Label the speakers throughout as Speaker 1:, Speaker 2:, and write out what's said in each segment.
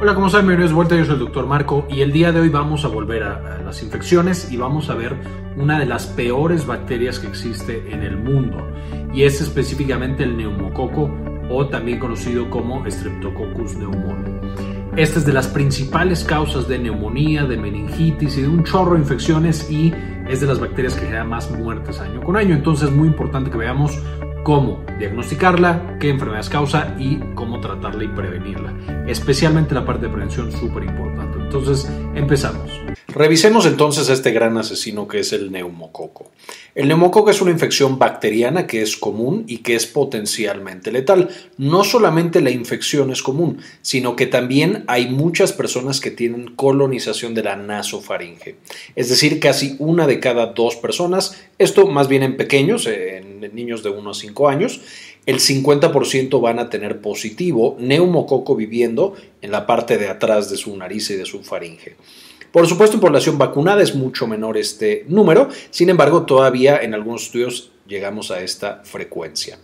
Speaker 1: Hola, ¿cómo están? Bienvenidos de vuelta, yo soy el doctor Marco y el día de hoy vamos a volver a, las infecciones y vamos a ver una de las peores bacterias que existe en el mundo y es específicamente el neumococo o también conocido como Streptococcus pneumoniae. Esta es de las principales causas de neumonía, de meningitis y de un chorro de infecciones y es de las bacterias que genera más muertes año con año. Entonces es muy importante que veamos cómo diagnosticarla, qué enfermedades causa y cómo tratarla y prevenirla. Especialmente la parte de prevención súper importante. Entonces, empezamos. Revisemos entonces este gran asesino que es el neumococo. El neumococo es una infección bacteriana que es común y que es potencialmente letal. No solamente la infección es común, sino que también hay muchas personas que tienen colonización de la nasofaringe. Es decir, casi una de cada dos personas, esto más bien en pequeños, en niños de 1 a 5 años, el 50% van a tener positivo neumococo viviendo en la parte de atrás de su nariz y de su faringe. Por supuesto, en población vacunada es mucho menor este número, sin embargo, todavía en algunos estudios llegamos a esta frecuencia.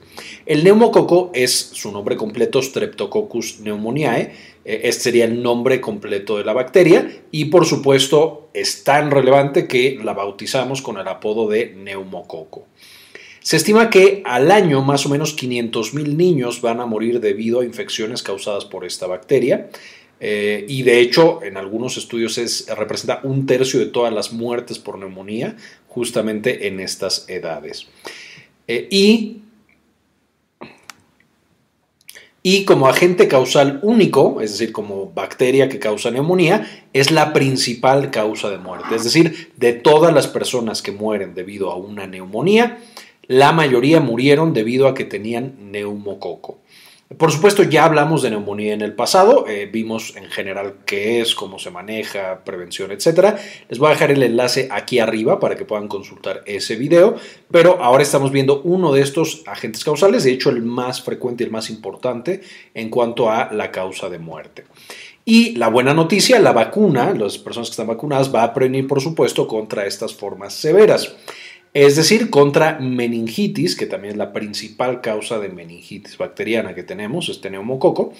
Speaker 1: El neumococo es su nombre completo Streptococcus pneumoniae, este sería el nombre completo de la bacteria y por supuesto es tan relevante que la bautizamos con el apodo de neumococo. Se estima que al año más o menos 500.000 niños van a morir debido a infecciones causadas por esta bacteria. Eh, y de hecho, en algunos estudios es, representa un tercio de todas las muertes por neumonía, justamente en estas edades. Eh, y, y como agente causal único, es decir, como bacteria que causa neumonía, es la principal causa de muerte. Es decir, de todas las personas que mueren debido a una neumonía, la mayoría murieron debido a que tenían neumococo. Por supuesto, ya hablamos de neumonía en el pasado, eh, vimos en general qué es, cómo se maneja, prevención, etc. Les voy a dejar el enlace aquí arriba para que puedan consultar ese video, pero ahora estamos viendo uno de estos agentes causales, de hecho el más frecuente y el más importante en cuanto a la causa de muerte. Y la buena noticia, la vacuna, las personas que están vacunadas, va a prevenir, por supuesto, contra estas formas severas es decir, contra meningitis, que también es la principal causa de meningitis bacteriana que tenemos, este neumococo,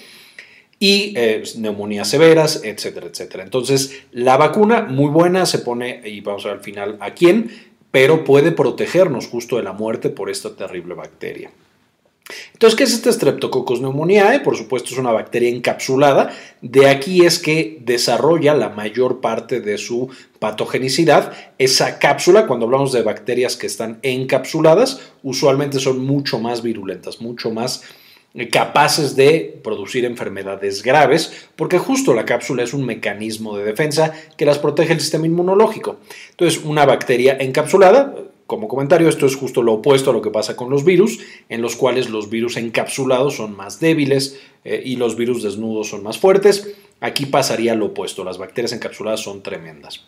Speaker 1: y eh, neumonías severas, etcétera, etcétera. Entonces, la vacuna, muy buena, se pone, y vamos a ver al final a quién, pero puede protegernos justo de la muerte por esta terrible bacteria. Entonces, ¿qué es este Streptococcus pneumoniae? Por supuesto, es una bacteria encapsulada. De aquí es que desarrolla la mayor parte de su patogenicidad. Esa cápsula, cuando hablamos de bacterias que están encapsuladas, usualmente son mucho más virulentas, mucho más eh, capaces de producir enfermedades graves, porque justo la cápsula es un mecanismo de defensa que las protege el sistema inmunológico. Entonces, una bacteria encapsulada, como comentario, esto es justo lo opuesto a lo que pasa con los virus, en los cuales los virus encapsulados son más débiles eh, y los virus desnudos son más fuertes. Aquí pasaría lo opuesto, las bacterias encapsuladas son tremendas.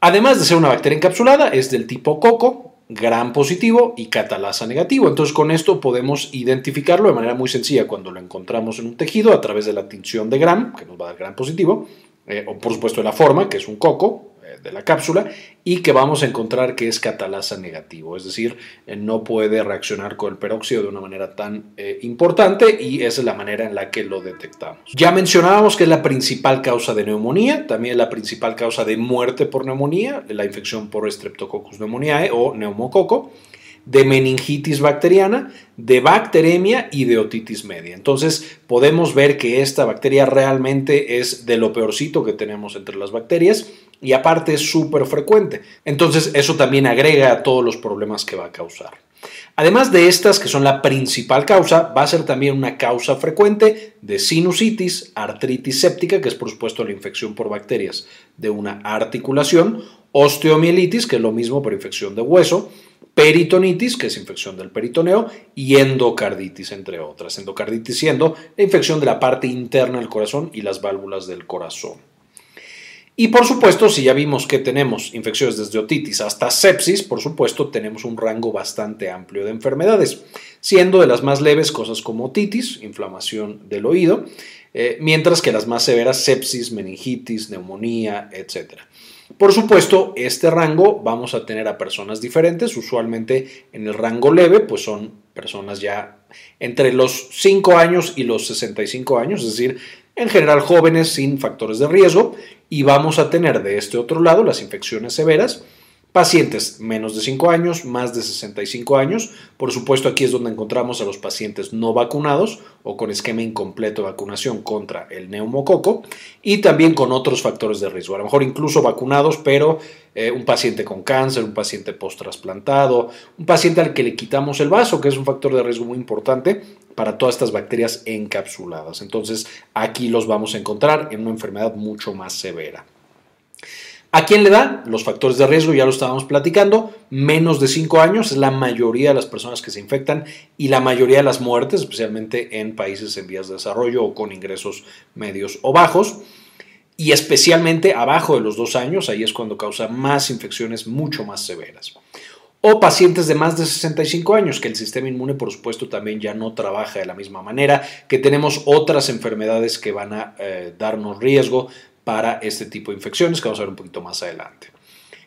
Speaker 1: Además de ser una bacteria encapsulada, es del tipo coco, gran positivo y catalasa negativo. Entonces con esto podemos identificarlo de manera muy sencilla cuando lo encontramos en un tejido a través de la tinción de gram, que nos va a dar gran positivo, eh, o por supuesto de la forma, que es un coco, de la cápsula y que vamos a encontrar que es catalasa negativo, es decir, eh, no puede reaccionar con el peróxido de una manera tan eh, importante y esa es la manera en la que lo detectamos. Ya mencionábamos que es la principal causa de neumonía, también la principal causa de muerte por neumonía, la infección por Streptococcus pneumoniae o neumococo de meningitis bacteriana, de bacteremia y de otitis media. Entonces podemos ver que esta bacteria realmente es de lo peorcito que tenemos entre las bacterias y aparte es súper frecuente. Entonces eso también agrega a todos los problemas que va a causar. Además de estas, que son la principal causa, va a ser también una causa frecuente de sinusitis, artritis séptica, que es por supuesto la infección por bacterias de una articulación, osteomielitis, que es lo mismo por infección de hueso, peritonitis, que es infección del peritoneo, y endocarditis, entre otras. Endocarditis siendo la infección de la parte interna del corazón y las válvulas del corazón. Y por supuesto, si ya vimos que tenemos infecciones desde otitis hasta sepsis, por supuesto tenemos un rango bastante amplio de enfermedades, siendo de las más leves cosas como otitis, inflamación del oído, eh, mientras que las más severas sepsis, meningitis, neumonía, etc. Por supuesto, este rango vamos a tener a personas diferentes, usualmente en el rango leve, pues son personas ya entre los 5 años y los 65 años, es decir, en general jóvenes sin factores de riesgo, y vamos a tener de este otro lado las infecciones severas, Pacientes menos de 5 años, más de 65 años. Por supuesto, aquí es donde encontramos a los pacientes no vacunados o con esquema incompleto de vacunación contra el neumococo y también con otros factores de riesgo. A lo mejor incluso vacunados, pero eh, un paciente con cáncer, un paciente post-trasplantado, un paciente al que le quitamos el vaso, que es un factor de riesgo muy importante para todas estas bacterias encapsuladas. Entonces, aquí los vamos a encontrar en una enfermedad mucho más severa. ¿A quién le da? Los factores de riesgo, ya lo estábamos platicando, menos de 5 años es la mayoría de las personas que se infectan y la mayoría de las muertes, especialmente en países en vías de desarrollo o con ingresos medios o bajos. Y especialmente abajo de los 2 años, ahí es cuando causa más infecciones mucho más severas. O pacientes de más de 65 años, que el sistema inmune por supuesto también ya no trabaja de la misma manera, que tenemos otras enfermedades que van a eh, darnos riesgo para este tipo de infecciones que vamos a ver un poquito más adelante.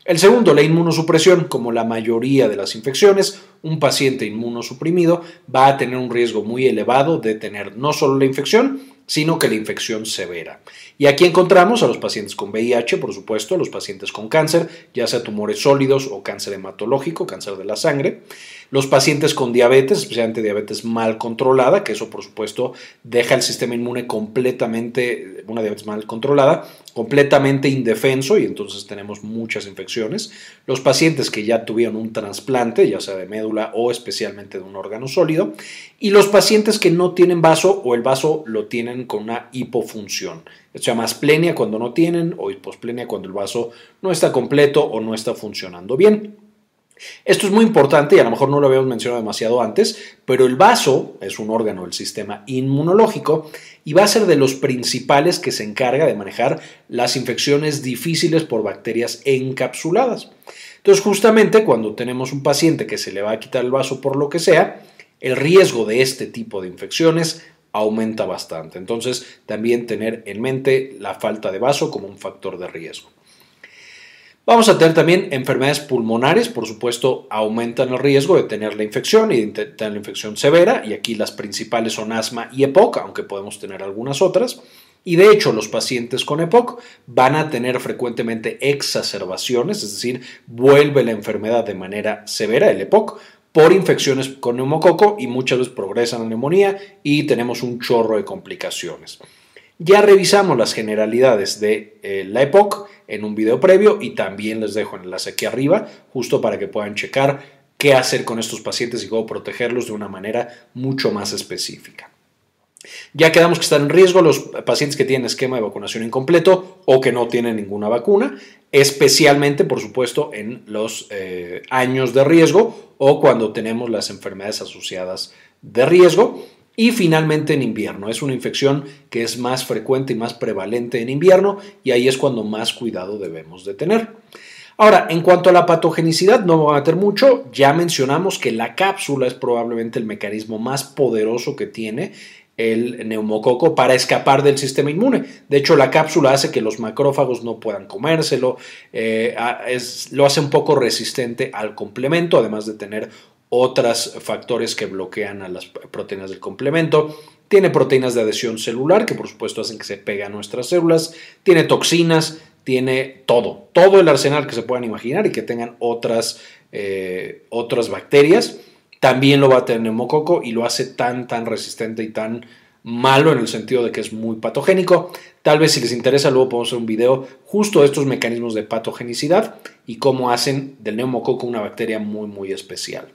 Speaker 1: El segundo, la inmunosupresión. Como la mayoría de las infecciones, un paciente inmunosuprimido va a tener un riesgo muy elevado de tener no solo la infección, sino que la infección severa. Y aquí encontramos a los pacientes con VIH, por supuesto, los pacientes con cáncer, ya sea tumores sólidos o cáncer hematológico, cáncer de la sangre, los pacientes con diabetes, especialmente diabetes mal controlada, que eso por supuesto deja el sistema inmune completamente, una diabetes mal controlada, completamente indefenso y entonces tenemos muchas infecciones. Los pacientes que ya tuvieron un trasplante, ya sea de médula o especialmente de un órgano sólido, y los pacientes que no tienen vaso o el vaso lo tienen con una hipofunción. Se llama asplenia cuando no tienen o hiposplenia cuando el vaso no está completo o no está funcionando bien. Esto es muy importante y a lo mejor no lo habíamos mencionado demasiado antes, pero el vaso es un órgano del sistema inmunológico y va a ser de los principales que se encarga de manejar las infecciones difíciles por bacterias encapsuladas. Entonces, justamente cuando tenemos un paciente que se le va a quitar el vaso por lo que sea, el riesgo de este tipo de infecciones aumenta bastante. Entonces, también tener en mente la falta de vaso como un factor de riesgo. Vamos a tener también enfermedades pulmonares, por supuesto, aumentan el riesgo de tener la infección y de tener la infección severa, y aquí las principales son asma y EPOC, aunque podemos tener algunas otras. Y de hecho, los pacientes con EPOC van a tener frecuentemente exacerbaciones, es decir, vuelve la enfermedad de manera severa, el EPOC, por infecciones con neumococo y muchas veces progresan a neumonía y tenemos un chorro de complicaciones. Ya revisamos las generalidades de eh, la EPOC en un video previo y también les dejo el enlace aquí arriba justo para que puedan checar qué hacer con estos pacientes y cómo protegerlos de una manera mucho más específica. Ya quedamos que están en riesgo los pacientes que tienen esquema de vacunación incompleto o que no tienen ninguna vacuna, especialmente, por supuesto, en los eh, años de riesgo o cuando tenemos las enfermedades asociadas de riesgo. Y finalmente en invierno. Es una infección que es más frecuente y más prevalente en invierno y ahí es cuando más cuidado debemos de tener. Ahora, en cuanto a la patogenicidad, no voy a meter mucho, ya mencionamos que la cápsula es probablemente el mecanismo más poderoso que tiene el neumococo para escapar del sistema inmune. De hecho, la cápsula hace que los macrófagos no puedan comérselo, eh, lo hace un poco resistente al complemento, además de tener otros factores que bloquean a las proteínas del complemento. Tiene proteínas de adhesión celular que por supuesto hacen que se pegue a nuestras células. Tiene toxinas, tiene todo, todo el arsenal que se puedan imaginar y que tengan otras, eh, otras bacterias. También lo va a tener neumococo y lo hace tan, tan resistente y tan malo en el sentido de que es muy patogénico. Tal vez si les interesa luego podemos hacer un video justo de estos mecanismos de patogenicidad y cómo hacen del neumococo una bacteria muy, muy especial.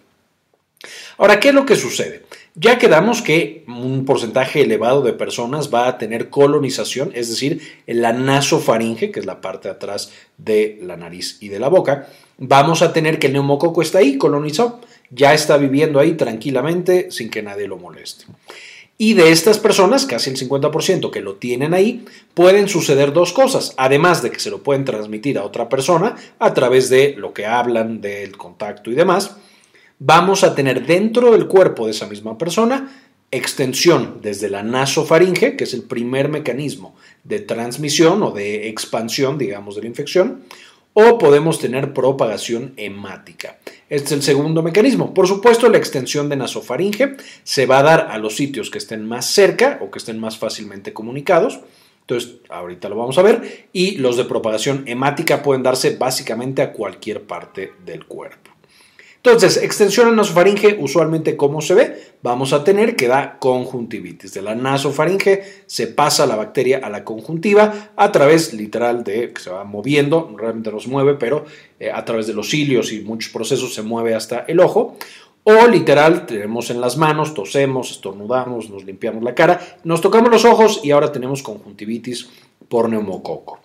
Speaker 1: Ahora, ¿qué es lo que sucede? Ya quedamos que un porcentaje elevado de personas va a tener colonización, es decir, la nasofaringe, que es la parte de atrás de la nariz y de la boca, vamos a tener que el neumococo está ahí, colonizado, ya está viviendo ahí tranquilamente sin que nadie lo moleste. Y de estas personas, casi el 50% que lo tienen ahí, pueden suceder dos cosas, además de que se lo pueden transmitir a otra persona a través de lo que hablan, del contacto y demás, vamos a tener dentro del cuerpo de esa misma persona extensión desde la nasofaringe, que es el primer mecanismo de transmisión o de expansión, digamos, de la infección, o podemos tener propagación hemática. Este es el segundo mecanismo. Por supuesto, la extensión de nasofaringe se va a dar a los sitios que estén más cerca o que estén más fácilmente comunicados. Entonces, ahorita lo vamos a ver. Y los de propagación hemática pueden darse básicamente a cualquier parte del cuerpo. Entonces, extensión a nasofaringe, usualmente como se ve, vamos a tener que da conjuntivitis. De la nasofaringe se pasa la bacteria a la conjuntiva a través literal de que se va moviendo, realmente no se mueve, pero eh, a través de los cilios y muchos procesos se mueve hasta el ojo. O literal, tenemos en las manos, tosemos, estornudamos, nos limpiamos la cara, nos tocamos los ojos y ahora tenemos conjuntivitis por neumococo.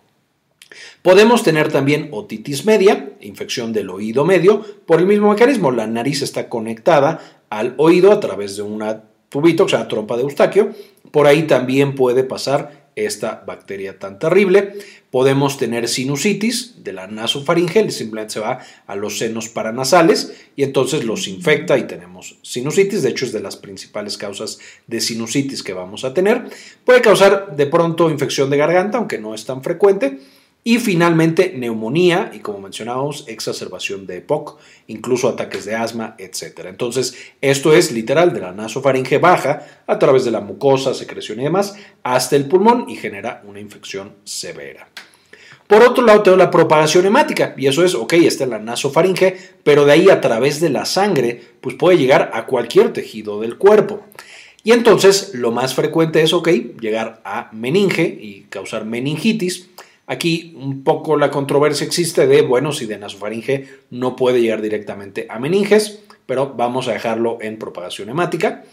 Speaker 1: Podemos tener también otitis media, infección del oído medio, por el mismo mecanismo. La nariz está conectada al oído a través de una tubito, o sea, trompa de eustaquio. Por ahí también puede pasar esta bacteria tan terrible. Podemos tener sinusitis de la nasofaringe, simplemente se va a los senos paranasales y entonces los infecta y tenemos sinusitis. De hecho, es de las principales causas de sinusitis que vamos a tener. Puede causar de pronto infección de garganta, aunque no es tan frecuente y finalmente, neumonía y como mencionábamos, exacerbación de EPOC, incluso ataques de asma, etc. Entonces, esto es literal de la nasofaringe baja a través de la mucosa, secreción y demás, hasta el pulmón y genera una infección severa. Por otro lado, tengo la propagación hemática, y eso es, ok, está en la nasofaringe, pero de ahí a través de la sangre, pues puede llegar a cualquier tejido del cuerpo. Y entonces, lo más frecuente es, ok, llegar a meninge y causar meningitis, Aquí un poco la controversia existe de, bueno, si de nasofaringe no puede llegar directamente a meninges, pero vamos a dejarlo en propagación hemática.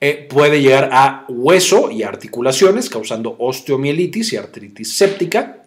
Speaker 1: Eh, puede llegar a hueso y articulaciones, causando osteomielitis y artritis séptica.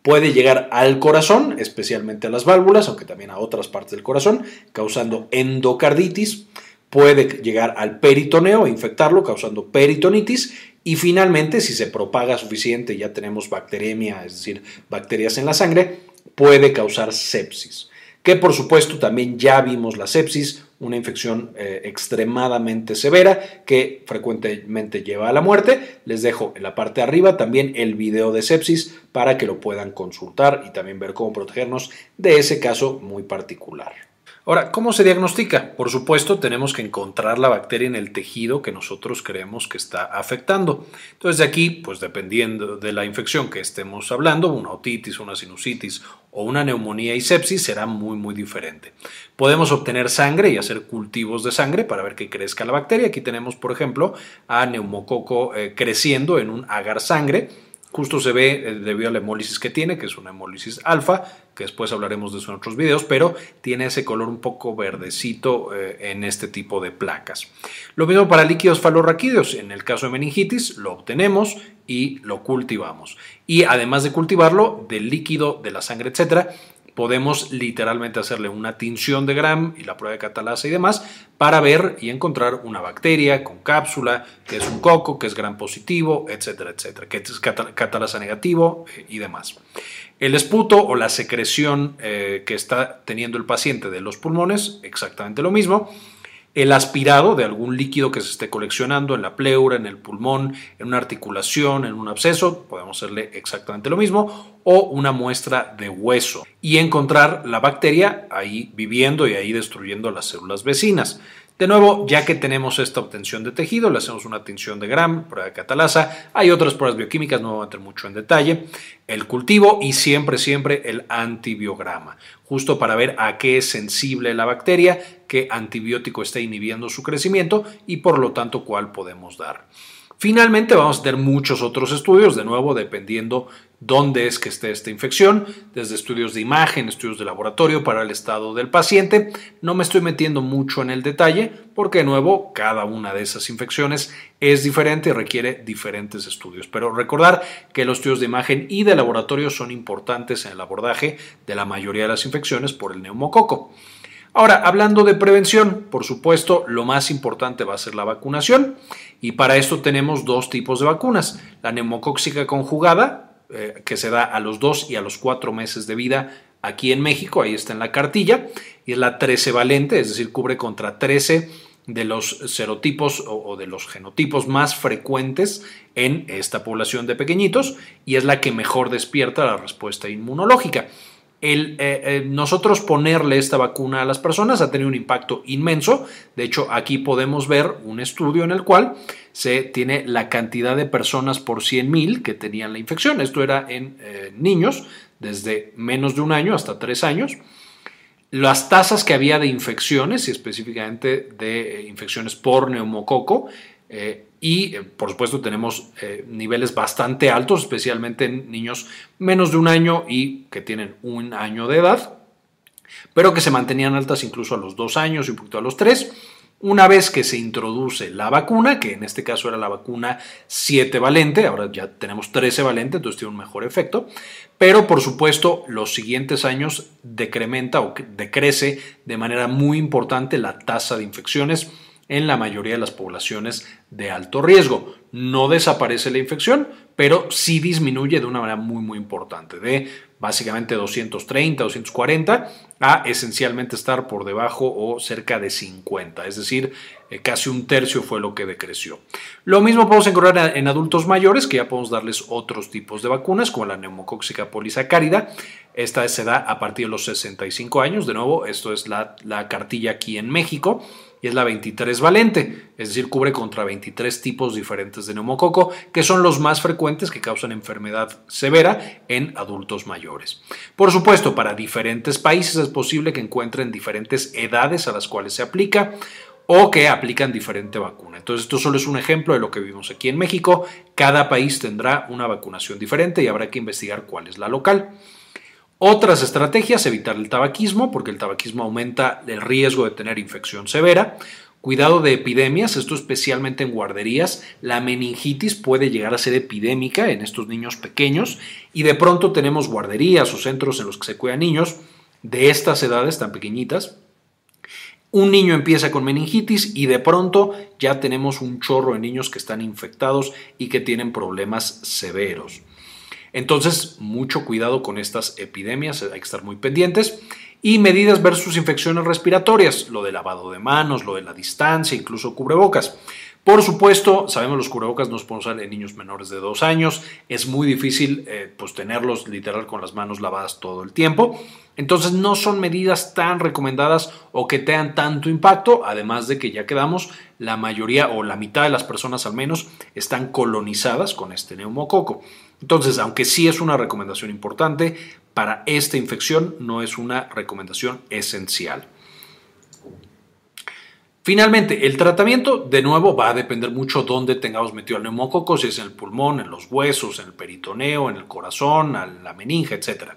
Speaker 1: Puede llegar al corazón, especialmente a las válvulas, aunque también a otras partes del corazón, causando endocarditis. Puede llegar al peritoneo e infectarlo, causando peritonitis y finalmente, si se propaga suficiente, ya tenemos bacteremia, es decir, bacterias en la sangre, puede causar sepsis. Que por supuesto también ya vimos la sepsis, una infección eh, extremadamente severa que frecuentemente lleva a la muerte. Les dejo en la parte de arriba también el video de sepsis para que lo puedan consultar y también ver cómo protegernos de ese caso muy particular. Ahora, ¿cómo se diagnostica? Por supuesto, tenemos que encontrar la bacteria en el tejido que nosotros creemos que está afectando. Entonces, de aquí, pues dependiendo de la infección que estemos hablando, una otitis, una sinusitis o una neumonía y sepsis será muy, muy diferente. Podemos obtener sangre y hacer cultivos de sangre para ver que crezca la bacteria. Aquí tenemos, por ejemplo, a neumococo eh, creciendo en un agar sangre Justo se ve eh, debido a la hemólisis que tiene, que es una hemólisis alfa, que después hablaremos de eso en otros videos, pero tiene ese color un poco verdecito eh, en este tipo de placas. Lo mismo para líquidos falorraquídeos. En el caso de meningitis, lo obtenemos y lo cultivamos. Y además de cultivarlo, del líquido, de la sangre, etcétera, podemos literalmente hacerle una tinción de Gram y la prueba de catalasa y demás para ver y encontrar una bacteria con cápsula, que es un coco, que es Gram positivo, etcétera, etcétera, que es catalasa negativo eh, y demás. El esputo o la secreción eh, que está teniendo el paciente de los pulmones, exactamente lo mismo el aspirado de algún líquido que se esté coleccionando en la pleura, en el pulmón, en una articulación, en un absceso, podemos hacerle exactamente lo mismo, o una muestra de hueso y encontrar la bacteria ahí viviendo y ahí destruyendo las células vecinas. De nuevo, ya que tenemos esta obtención de tejido, le hacemos una tinción de Gram, prueba de catalasa. Hay otras pruebas bioquímicas, no voy a meter mucho en detalle. El cultivo y siempre, siempre el antibiograma, justo para ver a qué es sensible la bacteria, qué antibiótico está inhibiendo su crecimiento y por lo tanto cuál podemos dar. Finalmente vamos a tener muchos otros estudios, de nuevo dependiendo dónde es que esté esta infección, desde estudios de imagen, estudios de laboratorio para el estado del paciente. No me estoy metiendo mucho en el detalle porque de nuevo cada una de esas infecciones es diferente y requiere diferentes estudios. Pero recordar que los estudios de imagen y de laboratorio son importantes en el abordaje de la mayoría de las infecciones por el neumococo. Ahora, hablando de prevención, por supuesto, lo más importante va a ser la vacunación y para esto tenemos dos tipos de vacunas. La neumocóxica conjugada, eh, que se da a los dos y a los cuatro meses de vida aquí en México, ahí está en la cartilla, y es la 13 valente, es decir, cubre contra 13 de los serotipos o, de los genotipos más frecuentes en esta población de pequeñitos y es la que mejor despierta la respuesta inmunológica. El, eh, eh, nosotros ponerle esta vacuna a las personas ha tenido un impacto inmenso. De hecho, aquí podemos ver un estudio en el cual se tiene la cantidad de personas por 100.000 que tenían la infección. Esto era en eh, niños desde menos de un año hasta tres años. Las tasas que había de infecciones y específicamente de infecciones por neumococo y eh, por supuesto tenemos eh, niveles bastante altos, especialmente en niños menos de un año y que tienen un año de edad, pero que se mantenían altas incluso a los dos años y un poquito a los tres. Una vez que se introduce la vacuna, que en este caso era la vacuna 7 valente, ahora ya tenemos 13 valente, entonces tiene un mejor efecto, pero por supuesto los siguientes años decrementa o decrece de manera muy importante la tasa de infecciones en la mayoría de las poblaciones de alto riesgo. No desaparece la infección, pero sí disminuye de una manera muy muy importante, de básicamente 230, 240 a esencialmente estar por debajo o cerca de 50, es decir, eh, casi un tercio fue lo que decreció. Lo mismo podemos encontrar en adultos mayores, que ya podemos darles otros tipos de vacunas, como la neumocóxica polisacárida. Esta se da a partir de los 65 años, de nuevo, esto es la, la cartilla aquí en México y es la 23 valente, es decir, cubre contra 23 tipos diferentes de neumococo, que son los más frecuentes que causan enfermedad severa en adultos mayores. Por supuesto, para diferentes países es posible que encuentren diferentes edades a las cuales se aplica o que aplican diferente vacuna. Entonces, esto solo es un ejemplo de lo que vivimos aquí en México. Cada país tendrá una vacunación diferente y habrá que investigar cuál es la local. Otras estrategias, evitar el tabaquismo, porque el tabaquismo aumenta el riesgo de tener infección severa. Cuidado de epidemias, esto especialmente en guarderías. La meningitis puede llegar a ser epidémica en estos niños pequeños y de pronto tenemos guarderías o centros en los que se cuidan niños de estas edades tan pequeñitas. Un niño empieza con meningitis y de pronto ya tenemos un chorro de niños que están infectados y que tienen problemas severos. Entonces, mucho cuidado con estas epidemias, hay que estar muy pendientes. Y medidas versus infecciones respiratorias, lo de lavado de manos, lo de la distancia, incluso cubrebocas. Por supuesto, sabemos los cubrebocas no se pueden usar en niños menores de dos años, es muy difícil eh, pues, tenerlos literal con las manos lavadas todo el tiempo. Entonces no son medidas tan recomendadas o que tengan tanto impacto, además de que ya quedamos, la mayoría o la mitad de las personas al menos están colonizadas con este neumococo. Entonces, aunque sí es una recomendación importante, para esta infección no es una recomendación esencial. Finalmente, el tratamiento de nuevo va a depender mucho dónde tengamos metido el neumococo, si es en el pulmón, en los huesos, en el peritoneo, en el corazón, en la meninge, etc.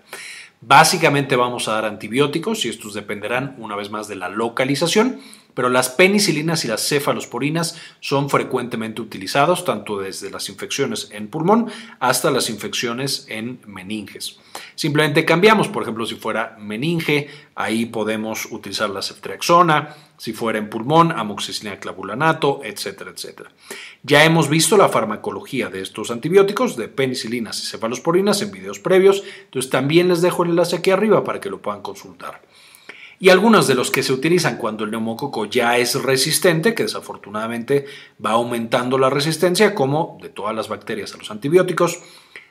Speaker 1: Básicamente vamos a dar antibióticos y estos dependerán una vez más de la localización pero las penicilinas y las cefalosporinas son frecuentemente utilizados tanto desde las infecciones en pulmón hasta las infecciones en meninges. Simplemente cambiamos, por ejemplo, si fuera meninge, ahí podemos utilizar la ceftriaxona, si fuera en pulmón, amoxicilina clavulanato, etcétera, etcétera. Ya hemos visto la farmacología de estos antibióticos, de penicilinas y cefalosporinas en videos previos, entonces también les dejo el enlace aquí arriba para que lo puedan consultar y algunos de los que se utilizan cuando el neumococo ya es resistente, que desafortunadamente va aumentando la resistencia, como de todas las bacterias a los antibióticos,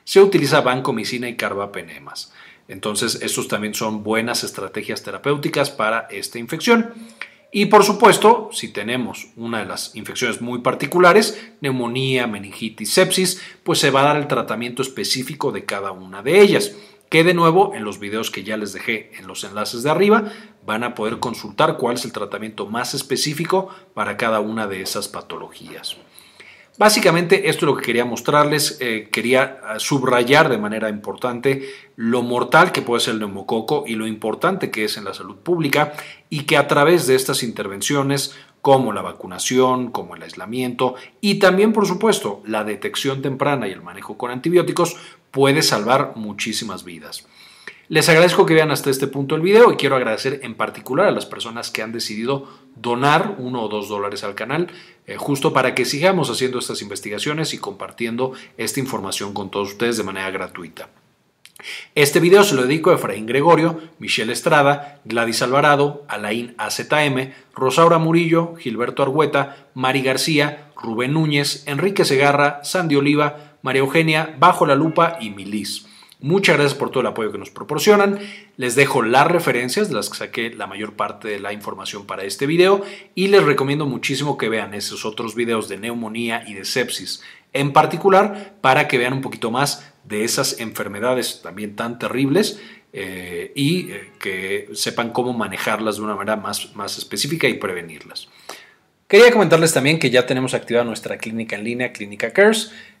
Speaker 1: se utiliza vancomicina y carbapenemas. Entonces, estos también son buenas estrategias terapéuticas para esta infección. Y por supuesto, si tenemos una de las infecciones muy particulares, neumonía, meningitis, sepsis, pues se va a dar el tratamiento específico de cada una de ellas que de nuevo en los videos que ya les dejé en los enlaces de arriba van a poder consultar cuál es el tratamiento más específico para cada una de esas patologías. Básicamente esto es lo que quería mostrarles, eh, quería ah, subrayar de manera importante lo mortal que puede ser el neumococo y lo importante que es en la salud pública y que a través de estas intervenciones como la vacunación, como el aislamiento y también por supuesto la detección temprana y el manejo con antibióticos puede salvar muchísimas vidas. Les agradezco que vean hasta este punto el video y quiero agradecer en particular a las personas que han decidido donar uno o dos dólares al canal, eh, justo para que sigamos haciendo estas investigaciones y compartiendo esta información con todos ustedes de manera gratuita. Este video se lo dedico a Efraín Gregorio, Michelle Estrada, Gladys Alvarado, Alain AZM, Rosaura Murillo, Gilberto Argueta, Mari García, Rubén Núñez, Enrique Segarra, Sandy Oliva, María Eugenia, Bajo la Lupa y Milis. Muchas gracias por todo el apoyo que nos proporcionan. Les dejo las referencias de las que saqué la mayor parte de la información para este video y les recomiendo muchísimo que vean esos otros videos de neumonía y de sepsis en particular para que vean un poquito más de esas enfermedades también tan terribles eh, y eh, que sepan cómo manejarlas de una manera más, más específica y prevenirlas. Quería comentarles también que ya tenemos activada nuestra clínica en línea, Clínica Cares.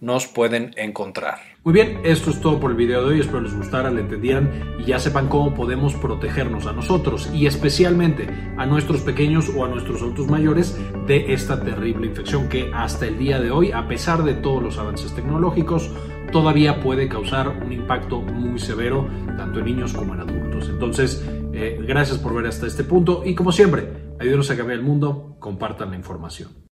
Speaker 1: nos pueden encontrar. Muy bien, esto es todo por el video de hoy. Espero les gustara, le entendieran y ya sepan cómo podemos protegernos a nosotros y especialmente a nuestros pequeños o a nuestros adultos mayores de esta terrible infección que hasta el día de hoy, a pesar de todos los avances tecnológicos, todavía puede causar un impacto muy severo tanto en niños como en adultos. Entonces, eh, gracias por ver hasta este punto y como siempre, ayúdenos a cambiar el mundo, compartan la información.